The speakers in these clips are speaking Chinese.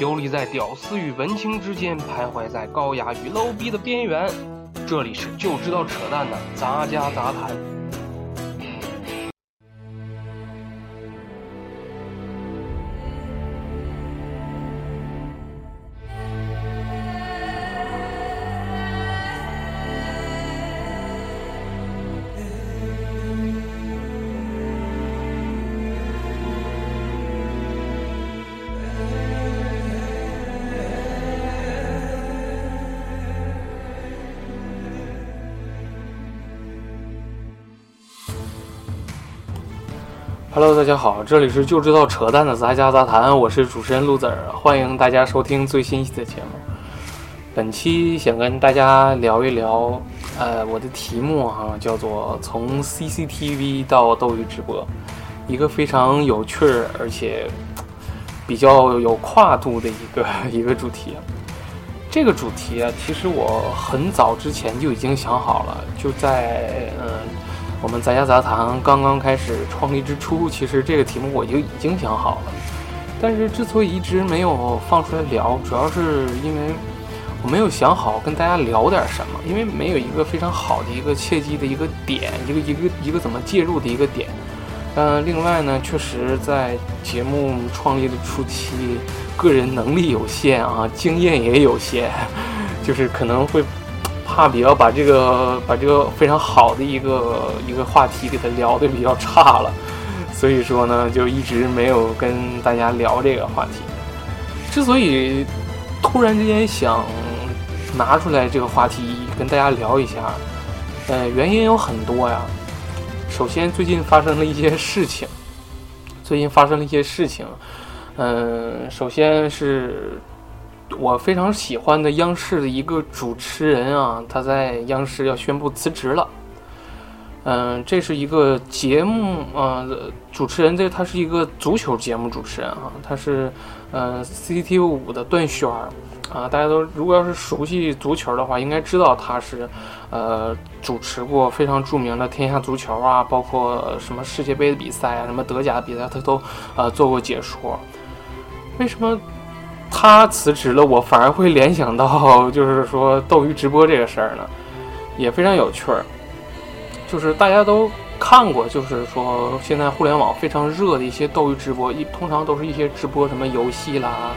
游离在屌丝与文青之间，徘徊在高雅与 low 逼的边缘。这里是就知道扯淡的杂家杂谈。Hello，大家好，这里是就知道扯淡的杂家杂谈，我是主持人陆子儿，欢迎大家收听最新一期的节目。本期想跟大家聊一聊，呃，我的题目哈叫做从 CCTV 到斗鱼直播，一个非常有趣而且比较有跨度的一个 一个主题。这个主题啊，其实我很早之前就已经想好了，就在嗯。我们杂家杂谈刚刚开始创立之初，其实这个题目我就已经想好了，但是之所以一直没有放出来聊，主要是因为我没有想好跟大家聊点什么，因为没有一个非常好的一个切机的一个点，一个一个一个怎么介入的一个点。嗯，另外呢，确实在节目创立的初期，个人能力有限啊，经验也有限，就是可能会。怕比较把这个把这个非常好的一个一个话题给他聊的比较差了，所以说呢，就一直没有跟大家聊这个话题。之所以突然之间想拿出来这个话题跟大家聊一下，呃，原因有很多呀。首先，最近发生了一些事情，最近发生了一些事情，嗯，首先是。我非常喜欢的央视的一个主持人啊，他在央视要宣布辞职了。嗯，这是一个节目啊，主持人这他是一个足球节目主持人啊，他是呃 CCTV 五的段暄儿啊，大家都如果要是熟悉足球的话，应该知道他是呃主持过非常著名的天下足球啊，包括什么世界杯的比赛啊，什么德甲的比赛，他都呃做过解说。为什么？他辞职了，我反而会联想到，就是说斗鱼直播这个事儿呢，也非常有趣儿。就是大家都看过，就是说现在互联网非常热的一些斗鱼直播，一通常都是一些直播什么游戏啦，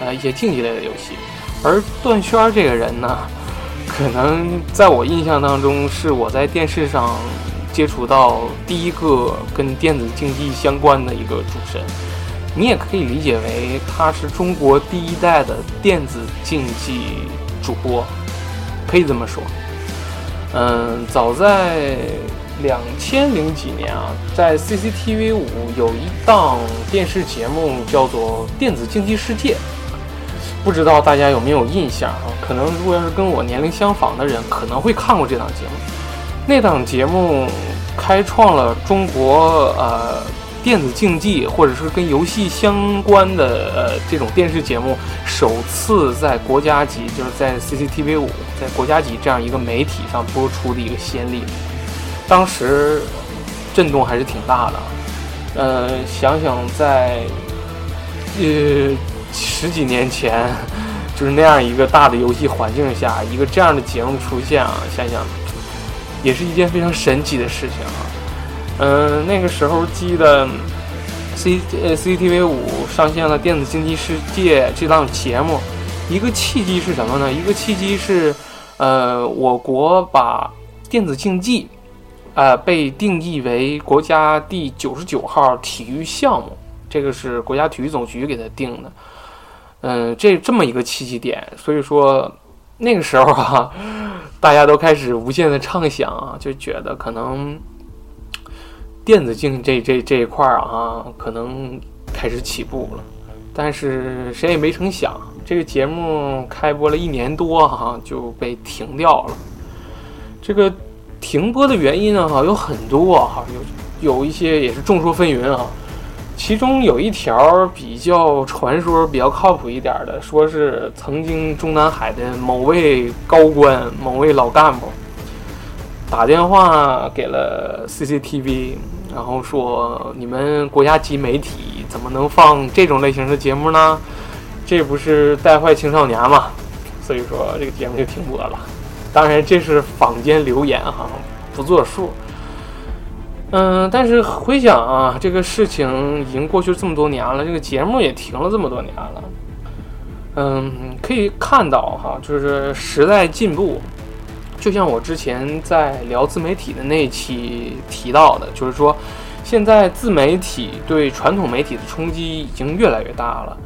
呃，一些竞技类的游戏。而段轩这个人呢，可能在我印象当中，是我在电视上接触到第一个跟电子竞技相关的一个主持人。你也可以理解为他是中国第一代的电子竞技主播，可以这么说。嗯，早在两千零几年啊，在 CCTV 五有一档电视节目叫做《电子竞技世界》，不知道大家有没有印象啊？可能如果要是跟我年龄相仿的人，可能会看过这档节目。那档节目开创了中国呃。电子竞技或者是跟游戏相关的呃这种电视节目，首次在国家级，就是在 CCTV 五，在国家级这样一个媒体上播出的一个先例，当时震动还是挺大的。呃，想想在呃十几年前，就是那样一个大的游戏环境下，一个这样的节目出现啊，想想也是一件非常神奇的事情啊。嗯，那个时候记得，C 呃 CCTV 五上线了《电子竞技世界》这档节目，一个契机是什么呢？一个契机是，呃，我国把电子竞技，呃，被定义为国家第九十九号体育项目，这个是国家体育总局给它定的。嗯，这这么一个契机点，所以说那个时候啊，大家都开始无限的畅想啊，就觉得可能。电子竞这这这一块儿啊，可能开始起步了，但是谁也没成想，这个节目开播了一年多哈就被停掉了。这个停播的原因呢哈有很多哈，有有一些也是众说纷纭啊。其中有一条比较传说、比较靠谱一点的，说是曾经中南海的某位高官、某位老干部。打电话给了 CCTV，然后说：“你们国家级媒体怎么能放这种类型的节目呢？这不是带坏青少年吗，所以说这个节目就停播了。当然这是坊间流言哈，不作数。嗯，但是回想啊，这个事情已经过去这么多年了，这个节目也停了这么多年了。嗯，可以看到哈，就是时代进步。就像我之前在聊自媒体的那一期提到的，就是说，现在自媒体对传统媒体的冲击已经越来越大了。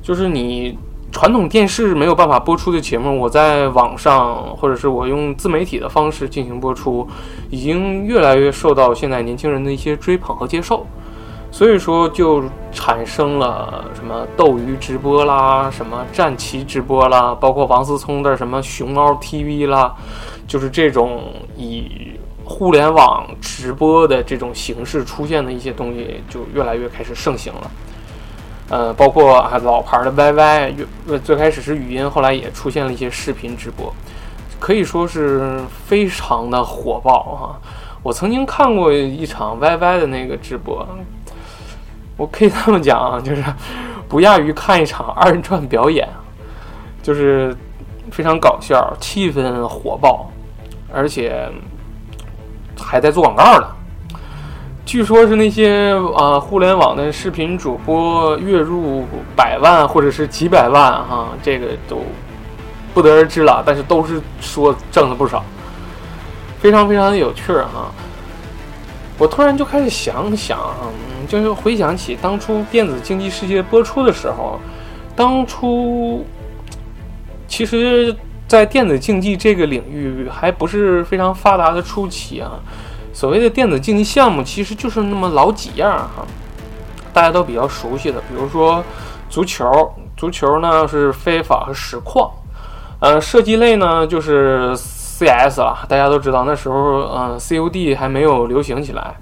就是你传统电视没有办法播出的节目，我在网上或者是我用自媒体的方式进行播出，已经越来越受到现在年轻人的一些追捧和接受。所以说，就产生了什么斗鱼直播啦，什么战旗直播啦，包括王思聪的什么熊猫 TV 啦，就是这种以互联网直播的这种形式出现的一些东西，就越来越开始盛行了。呃，包括啊老牌的 YY，最开始是语音，后来也出现了一些视频直播，可以说是非常的火爆哈。我曾经看过一场 YY 的那个直播。我可以这么讲啊，就是不亚于看一场二人转表演，就是非常搞笑，气氛火爆，而且还在做广告呢。据说是那些啊互联网的视频主播月入百万或者是几百万哈，这个都不得而知了。但是都是说挣了不少，非常非常的有趣哈。我突然就开始想想。就是回想起当初电子竞技世界播出的时候，当初其实，在电子竞技这个领域还不是非常发达的初期啊。所谓的电子竞技项目，其实就是那么老几样哈，大家都比较熟悉的，比如说足球，足球呢是非法和实况，呃，射击类呢就是 CS 了，大家都知道那时候，嗯，COD 还没有流行起来，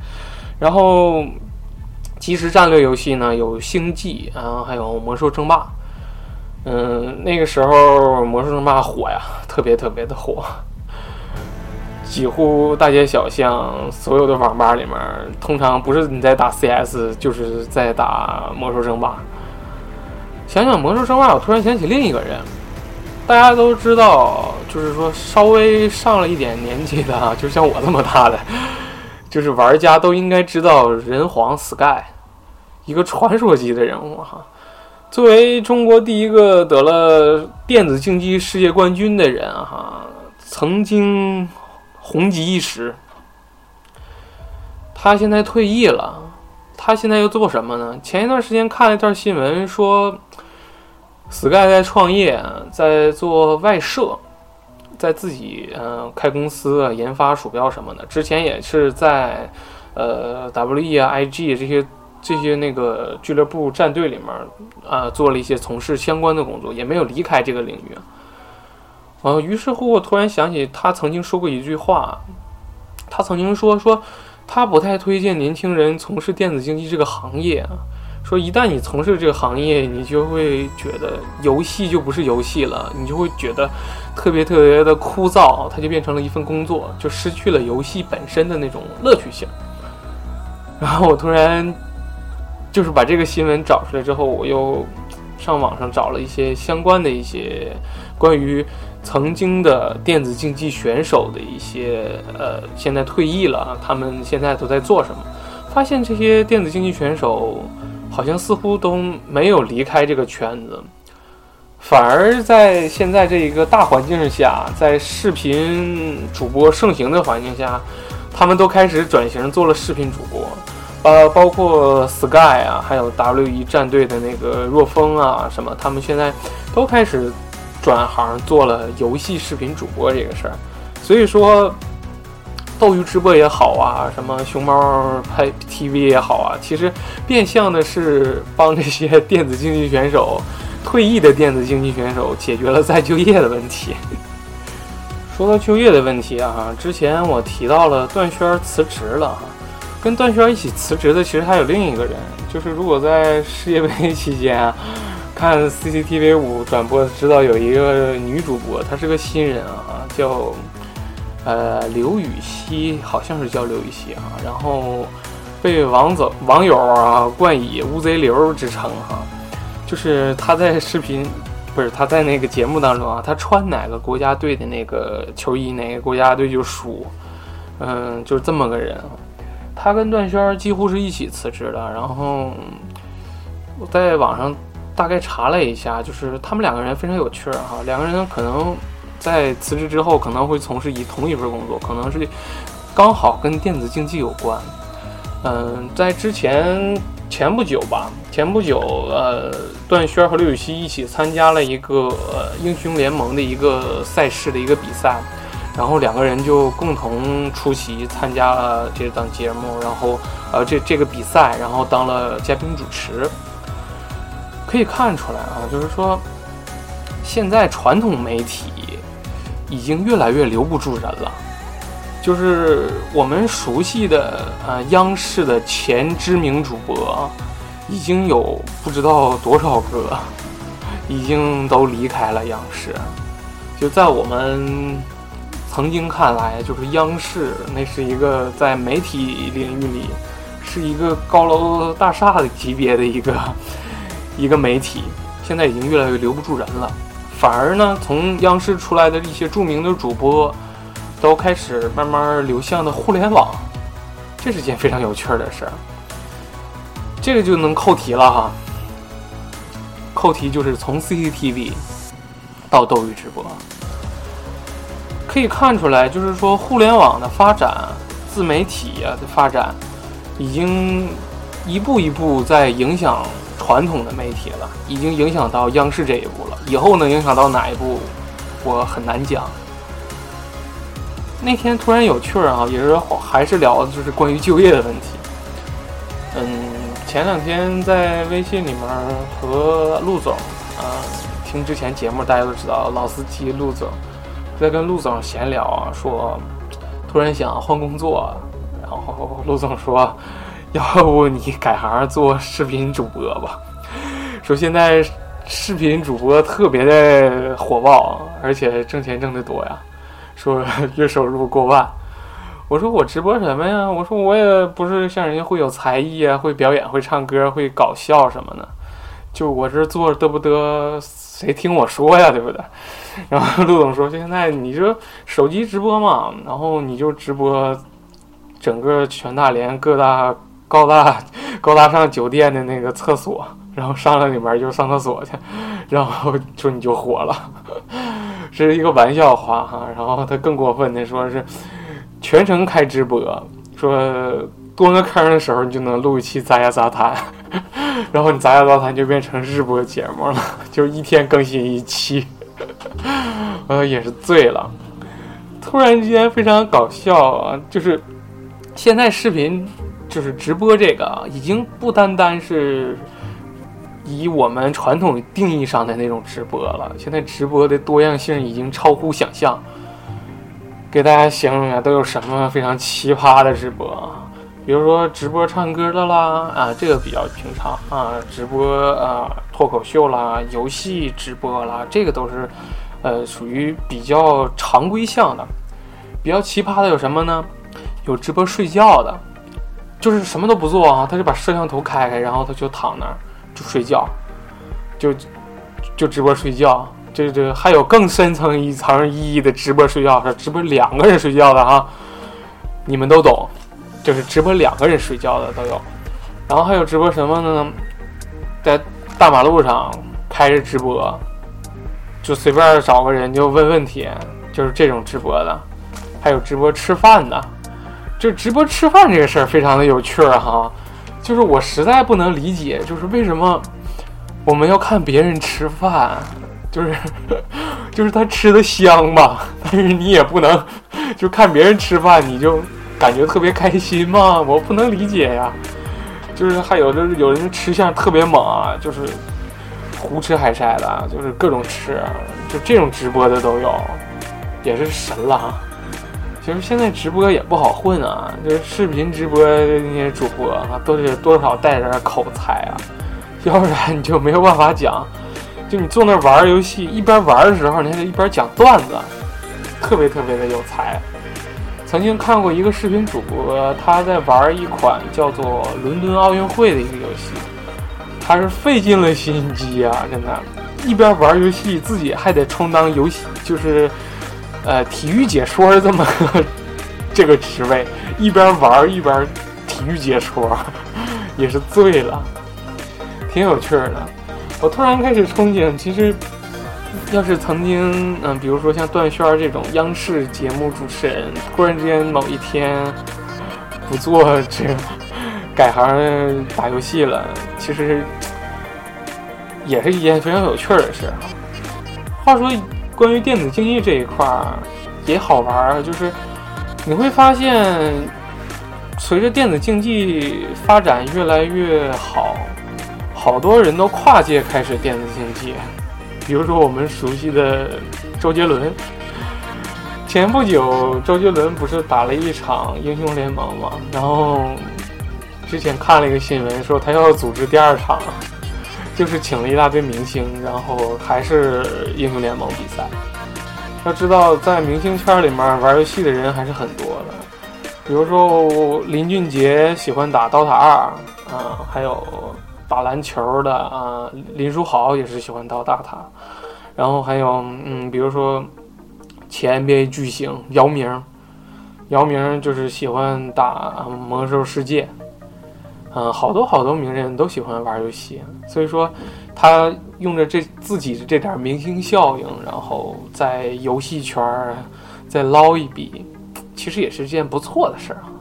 然后。即时战略游戏呢，有星际，啊，还有魔兽争霸。嗯，那个时候魔兽争霸火呀，特别特别的火，几乎大街小巷所有的网吧里面，通常不是你在打 CS，就是在打魔兽争霸。想想魔兽争霸，我突然想起另一个人，大家都知道，就是说稍微上了一点年纪的，就像我这么大的。就是玩家都应该知道人皇 Sky，一个传说级的人物哈。作为中国第一个得了电子竞技世界冠军的人哈，曾经红极一时。他现在退役了，他现在又做什么呢？前一段时间看了一段新闻，说 Sky 在创业，在做外设。在自己嗯开公司，研发鼠标什么的。之前也是在呃 WE 啊、IG 这些这些那个俱乐部战队里面啊做了一些从事相关的工作，也没有离开这个领域。啊，于是乎我突然想起他曾经说过一句话，他曾经说说他不太推荐年轻人从事电子竞技这个行业啊。说一旦你从事这个行业，你就会觉得游戏就不是游戏了，你就会觉得特别特别的枯燥，它就变成了一份工作，就失去了游戏本身的那种乐趣性。然后我突然就是把这个新闻找出来之后，我又上网上找了一些相关的一些关于曾经的电子竞技选手的一些呃，现在退役了，他们现在都在做什么？发现这些电子竞技选手。好像似乎都没有离开这个圈子，反而在现在这一个大环境下，在视频主播盛行的环境下，他们都开始转型做了视频主播，呃，包括 Sky 啊，还有 WE 战队的那个若风啊，什么，他们现在都开始转行做了游戏视频主播这个事儿，所以说。斗鱼直播也好啊，什么熊猫拍 TV 也好啊，其实变相的是帮这些电子竞技选手退役的电子竞技选手解决了再就业的问题。说到就业的问题啊，之前我提到了段轩辞职了，跟段轩一起辞职的其实还有另一个人，就是如果在世界杯期间啊看 CCTV 五转播，知道有一个女主播，她是个新人啊，叫。呃，刘禹锡好像是叫刘禹锡啊，然后被网走网友啊冠以“乌贼刘”之称哈。就是他在视频，不是他在那个节目当中啊，他穿哪个国家队的那个球衣，哪个国家队就输，嗯，就是这么个人啊。他跟段轩几乎是一起辞职的，然后我在网上大概查了一下，就是他们两个人非常有趣儿哈，两个人可能在辞职之后可能会从事以同一份工作，可能是刚好跟电子竞技有关。嗯，在之前前不久吧，前不久，呃，段轩和刘禹锡一起参加了一个呃英雄联盟的一个赛事的一个比赛。然后两个人就共同出席参加了这档节目，然后呃这这个比赛，然后当了嘉宾主持。可以看出来啊，就是说现在传统媒体已经越来越留不住人了。就是我们熟悉的呃央视的前知名主播，已经有不知道多少个已经都离开了央视。就在我们。曾经看来，就是央视那是一个在媒体领域里是一个高楼大厦的级别的一个 一个媒体，现在已经越来越留不住人了。反而呢，从央视出来的一些著名的主播，都开始慢慢流向了互联网，这是件非常有趣的事儿。这个就能扣题了哈，扣题就是从 CCTV 到斗鱼直播。可以看出来，就是说，互联网的发展、自媒体啊的发展，已经一步一步在影响传统的媒体了，已经影响到央视这一步了。以后能影响到哪一步，我很难讲。那天突然有趣儿啊，也是还是聊的就是关于就业的问题。嗯，前两天在微信里面和陆总啊听之前节目，大家都知道老司机陆总。在跟陆总闲聊啊，说突然想换工作，然后陆总说，要不你改行做视频主播吧？说现在视频主播特别的火爆，而且挣钱挣得多呀，说 月收入过万。我说我直播什么呀？我说我也不是像人家会有才艺啊，会表演，会唱歌，会搞笑什么的。就我这做得不得，谁听我说呀？对不对？然后陆总说：“现在你这手机直播嘛，然后你就直播整个全大连各大高大高大上酒店的那个厕所，然后上了里面就上厕所去，然后说你就火了。是一个玩笑话哈。然后他更过分的说是全程开直播，说。”蹲个坑的时候，你就能录一期杂家杂谈，然后你杂家杂谈就变成日播节目了，就一天更新一期，呃，也是醉了。突然之间非常搞笑啊，就是现在视频就是直播这个，已经不单单是以我们传统定义上的那种直播了，现在直播的多样性已经超乎想象。给大家形容一下，都有什么非常奇葩的直播？比如说直播唱歌的啦，啊，这个比较平常啊。直播啊，脱口秀啦，游戏直播啦，这个都是，呃，属于比较常规项的。比较奇葩的有什么呢？有直播睡觉的，就是什么都不做啊，他就把摄像头开开，然后他就躺那儿就睡觉，就就直播睡觉。这这还有更深层一层意义的直播睡觉，是直播两个人睡觉的啊，你们都懂。就是直播两个人睡觉的都有，然后还有直播什么的呢？在大马路上开着直播，就随便找个人就问问题，就是这种直播的。还有直播吃饭的，就直播吃饭这个事儿非常的有趣儿哈。就是我实在不能理解，就是为什么我们要看别人吃饭，就是 就是他吃的香吧，但是你也不能就看别人吃饭你就。感觉特别开心吗？我不能理解呀。就是还有的有人吃相特别猛啊，就是胡吃海塞的，就是各种吃，就这种直播的都有，也是神了。其实现在直播也不好混啊，就是视频直播的那些主播啊，都得多少带点口才啊，要不然你就没有办法讲。就你坐那玩游戏，一边玩的时候，你还得一边讲段子，特别特别的有才。曾经看过一个视频主播，他在玩一款叫做《伦敦奥运会》的一个游戏。他是费尽了心机啊，真的，一边玩游戏，自己还得充当游戏，就是呃体育解说这么 这个职位，一边玩一边体育解说，也是醉了，挺有趣的。我突然开始憧憬，其实要是曾经，嗯，比如说像段轩这种央视节目主持人，突然之间某一天不做这个。改行打游戏了，其实也是一件非常有趣的事。话说，关于电子竞技这一块儿也好玩儿，就是你会发现，随着电子竞技发展越来越好，好多人都跨界开始电子竞技。比如说我们熟悉的周杰伦，前不久周杰伦不是打了一场英雄联盟嘛，然后。之前看了一个新闻，说他要组织第二场，就是请了一大堆明星，然后还是英雄联盟比赛。要知道，在明星圈里面玩游戏的人还是很多的，比如说林俊杰喜欢打 DOTA 二啊，还有打篮球的啊，林书豪也是喜欢到大塔然后还有嗯，比如说前 NBA 巨星姚明，姚明就是喜欢打魔兽世界。嗯，好多好多名人都喜欢玩游戏，所以说他用着这自己的这点明星效应，然后在游戏圈再捞一笔，其实也是件不错的事儿啊。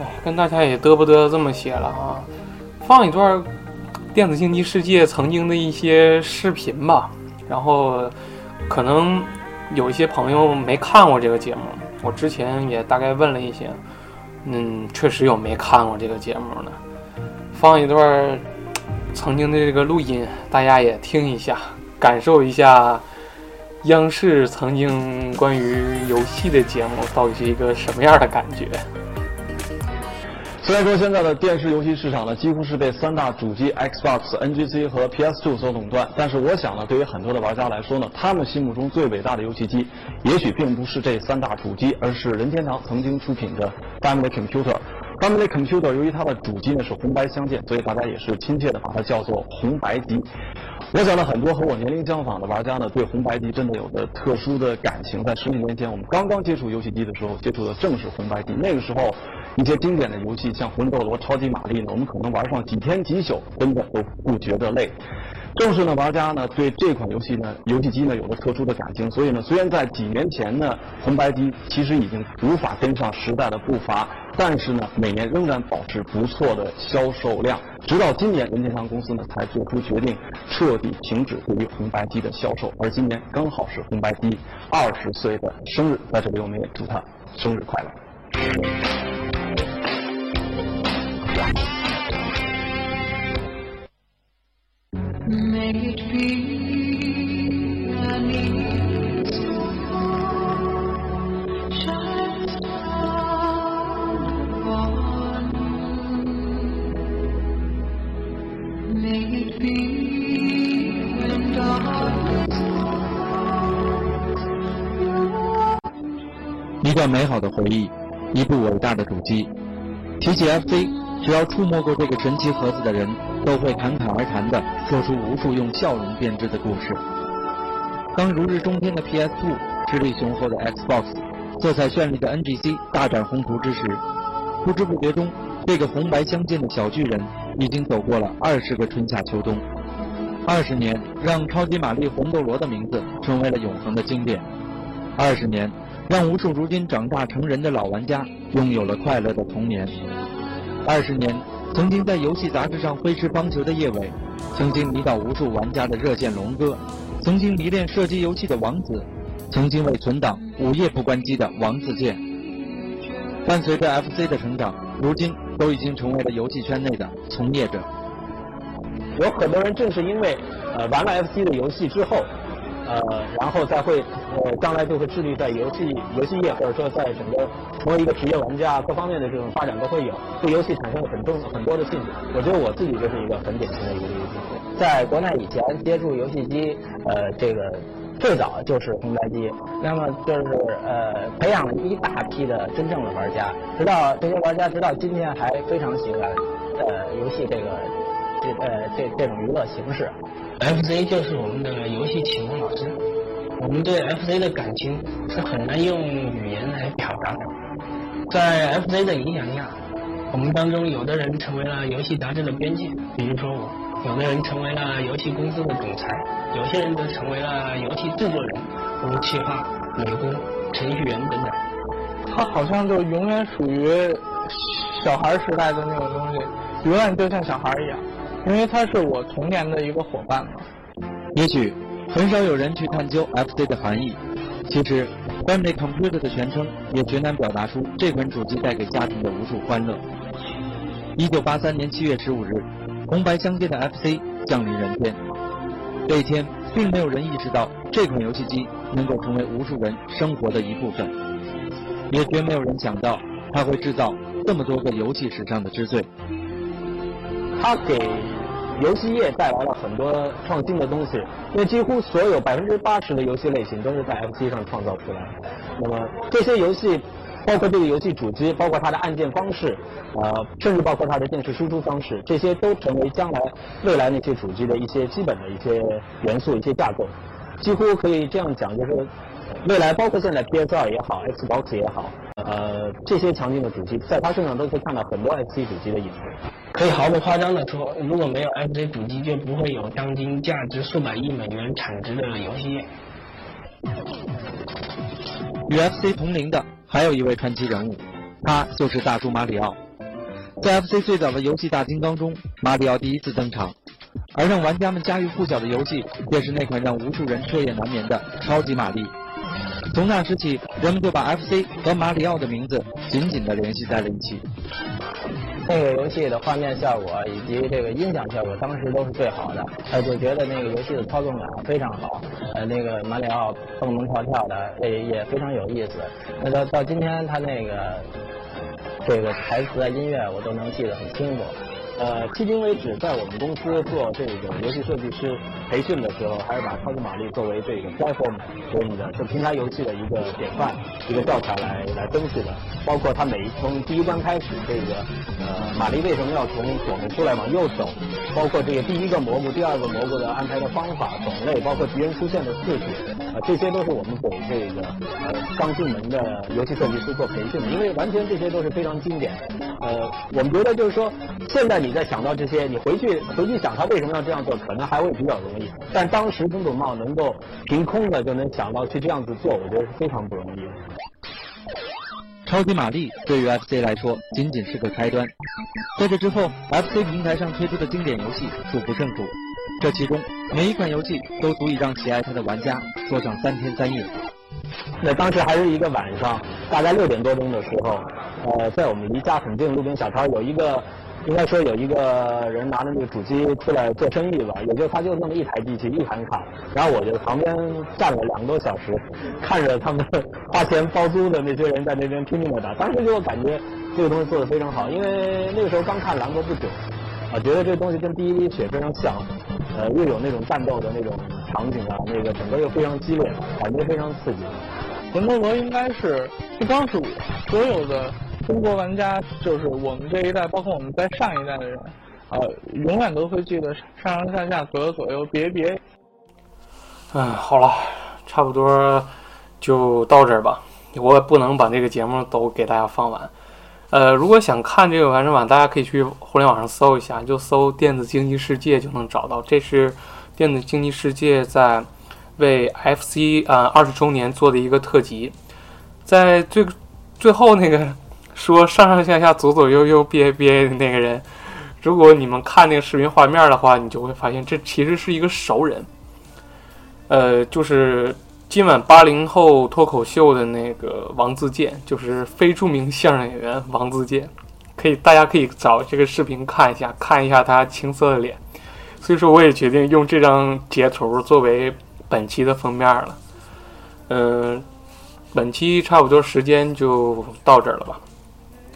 哎，跟大家也嘚不嘚这么些了啊，放一段电子竞技世界曾经的一些视频吧。然后可能有一些朋友没看过这个节目，我之前也大概问了一些。嗯，确实有没看过这个节目的，放一段曾经的这个录音，大家也听一下，感受一下央视曾经关于游戏的节目到底是一个什么样的感觉。虽然说现在的电视游戏市场呢，几乎是被三大主机 Xbox、NGC 和 PS2 所垄断，但是我想呢，对于很多的玩家来说呢，他们心目中最伟大的游戏机，也许并不是这三大主机，而是任天堂曾经出品的 Family Computer。Family Computer 由于它的主机呢是红白相间，所以大家也是亲切的把它叫做红白机。我想呢，很多和我年龄相仿的玩家呢，对红白机真的有着特殊的感情。在十几年前，我们刚刚接触游戏机的时候，接触的正是红白机，那个时候。一些经典的游戏，像《魂斗罗》《超级玛丽》呢，我们可能玩上几天几宿，真的都不觉得累。正是呢，玩家呢对这款游戏呢，游戏机呢有了特殊的感情，所以呢，虽然在几年前呢，红白机其实已经无法跟上时代的步伐，但是呢，每年仍然保持不错的销售量。直到今年，任天堂公司呢才做出决定，彻底停止对于红白机的销售。而今年刚好是红白机二十岁的生日，在这里我们也祝他生日快乐。一段美好的回忆，一部伟大的主机。提起 FC，只要触摸过这个神奇盒子的人。都会侃侃而谈地说出无数用笑容编织的故事。当如日中天的 PS2、实力雄厚的 Xbox、色彩绚丽的 NGC 大展宏图之时，不知不觉中，这个红白相间的小巨人已经走过了二十个春夏秋冬。二十年让超级玛丽、红斗罗的名字成为了永恒的经典。二十年让无数如今长大成人的老玩家拥有了快乐的童年。二十年。曾经在游戏杂志上挥斥方遒的叶伟，曾经迷倒无数玩家的热线龙哥，曾经迷恋射击游戏的王子，曾经为存档午夜不关机的王自健。伴随着 FC 的成长，如今都已经成为了游戏圈内的从业者。有很多人正是因为呃玩了 FC 的游戏之后。呃，然后再会，呃，将来就会致力在游戏游戏业，或者说在整个成为一个职业玩家，各方面的这种发展都会有，对游戏产生了很重很多的兴趣。我觉得我自己就是一个很典型的一个例子。在国内以前接触游戏机，呃，这个最早就是红白机，那么就是呃培养了一大批的真正的玩家，直到这些玩家直到今天还非常喜欢呃游戏这个这呃这这种娱乐形式。FC 就是我们的游戏启蒙老师，我们对 FC 的感情是很难用语言来表达的。在 FC 的影响下，我们当中有的人成为了游戏杂志的编辑，比如说我；有的人成为了游戏公司的总裁，有些人则成为了游戏制作人，如企划、美工、程序员等等。他好像就永远属于小孩时代的那种东西，永远就像小孩一样，因为他是我童年的一个伙伴嘛。也许很少有人去探究 FC 的含义，其实 Family Computer 的全称也绝难表达出这款主机带给家庭的无数欢乐。一九八三年七月十五日，红白相间的 FC 降临人间。这一天，并没有人意识到这款游戏机能够成为无数人生活的一部分，也绝没有人想到它会制造这么多个游戏史上的之最。它给游戏业带来了很多创新的东西，因为几乎所有百分之八十的游戏类型都是在 FC 上创造出来的。那么这些游戏，包括这个游戏主机，包括它的按键方式，呃，甚至包括它的电视输出方式，这些都成为将来未来那些主机的一些基本的一些元素、一些架构。几乎可以这样讲，就是未来包括现在 PS2 也好，Xbox 也好，呃，这些强劲的主机，在它身上都可以看到很多 FC 主机的影子。可以毫不夸张地说，如果没有 FC 主机，就不会有当今价值数百亿美元产值的游戏业。与 FC 同龄的还有一位传奇人物，他就是大叔马里奥。在 FC 最早的游戏大金刚中，马里奥第一次登场，而让玩家们家喻户晓的游戏，便是那款让无数人彻夜难眠的《超级玛丽》。从那时起，人们就把 FC 和马里奥的名字紧紧地联系在了一起。那个游戏的画面效果以及这个音响效果，当时都是最好的。呃，就觉得那个游戏的操纵感非常好，呃，那个马里奥蹦蹦跳跳的，也也非常有意思。那到到今天，他那个这个台词啊、音乐我都能记得很清楚。呃，迄今为止，在我们公司做这个游戏设计师培训的时候，还是把超级玛丽作为这个 platform 所以的就平台游戏的一个典范、一个教材来来分析的。包括它每一从第一关开始，这个呃玛丽为什么要从左面出来往右走，包括这个第一个蘑菇、第二个蘑菇的安排的方法、种类，包括敌人出现的次序，啊，这些都是我们给这个呃刚进门的游戏设计师做培训的，因为完全这些都是非常经典。呃，我们觉得就是说，现在你再想到这些，你回去回去想他为什么要这样做，可能还会比较容易。但当时公主帽能够凭空的就能想到去这样子做，我觉得是非常不容易的。超级玛丽对于 FC 来说仅仅是个开端，在这之后，FC 平台上推出的经典游戏数不胜数，这其中每一款游戏都足以让喜爱它的玩家坐上三天三夜。那当时还是一个晚上，大概六点多钟的时候，呃，在我们离家很近路边小摊有一个，应该说有一个人拿着那个主机出来做生意吧，也就他就那么一台机器一盘卡，然后我就旁边站了两个多小时，看着他们 花钱包租的那些人在那边拼命的打，当时就感觉这个东西做的非常好，因为那个时候刚看兰博不久，啊，觉得这东西跟第一滴血非常像，呃，又有那种战斗的那种场景啊，那个整个又非常激烈，感觉非常刺激。魂斗罗应该是不光是我，所有的中国玩家，就是我们这一代，包括我们在上一代的人，呃，永远都会记得上上下下、左右左右、别别。嗯，好了，差不多就到这儿吧。我也不能把这个节目都给大家放完。呃，如果想看这个完整版，大家可以去互联网上搜一下，就搜“电子竞技世界”就能找到。这是电子竞技世界在为 FC 呃二十周年做的一个特辑，在最最后那个说上上下下、左左右右、B A B A 的那个人，如果你们看那个视频画面的话，你就会发现这其实是一个熟人。呃，就是今晚八零后脱口秀的那个王自健，就是非著名相声演员王自健，可以大家可以找这个视频看一下，看一下他青涩的脸。所以说，我也决定用这张截图作为本期的封面了。嗯，本期差不多时间就到这儿了吧。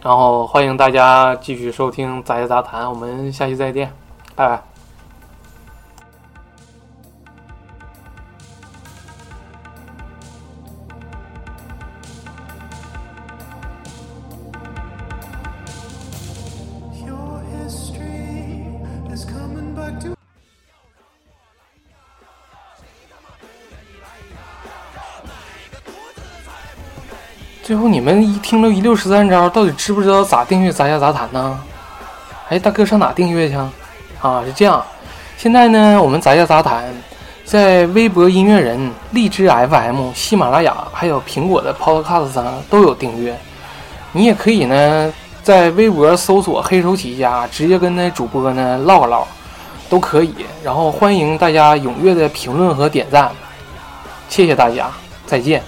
然后欢迎大家继续收听杂学杂谈，我们下期再见，拜拜。最后你们一听着一溜十三招，到底知不知道咋订阅杂家杂谈呢？哎，大哥上哪订阅去啊？啊，是这样。现在呢，我们杂家杂谈在微博音乐人、荔枝 FM、喜马拉雅还有苹果的 Podcast 上都有订阅。你也可以呢，在微博搜索“黑手起家”，直接跟那主播呢唠唠，都可以。然后欢迎大家踊跃的评论和点赞，谢谢大家，再见。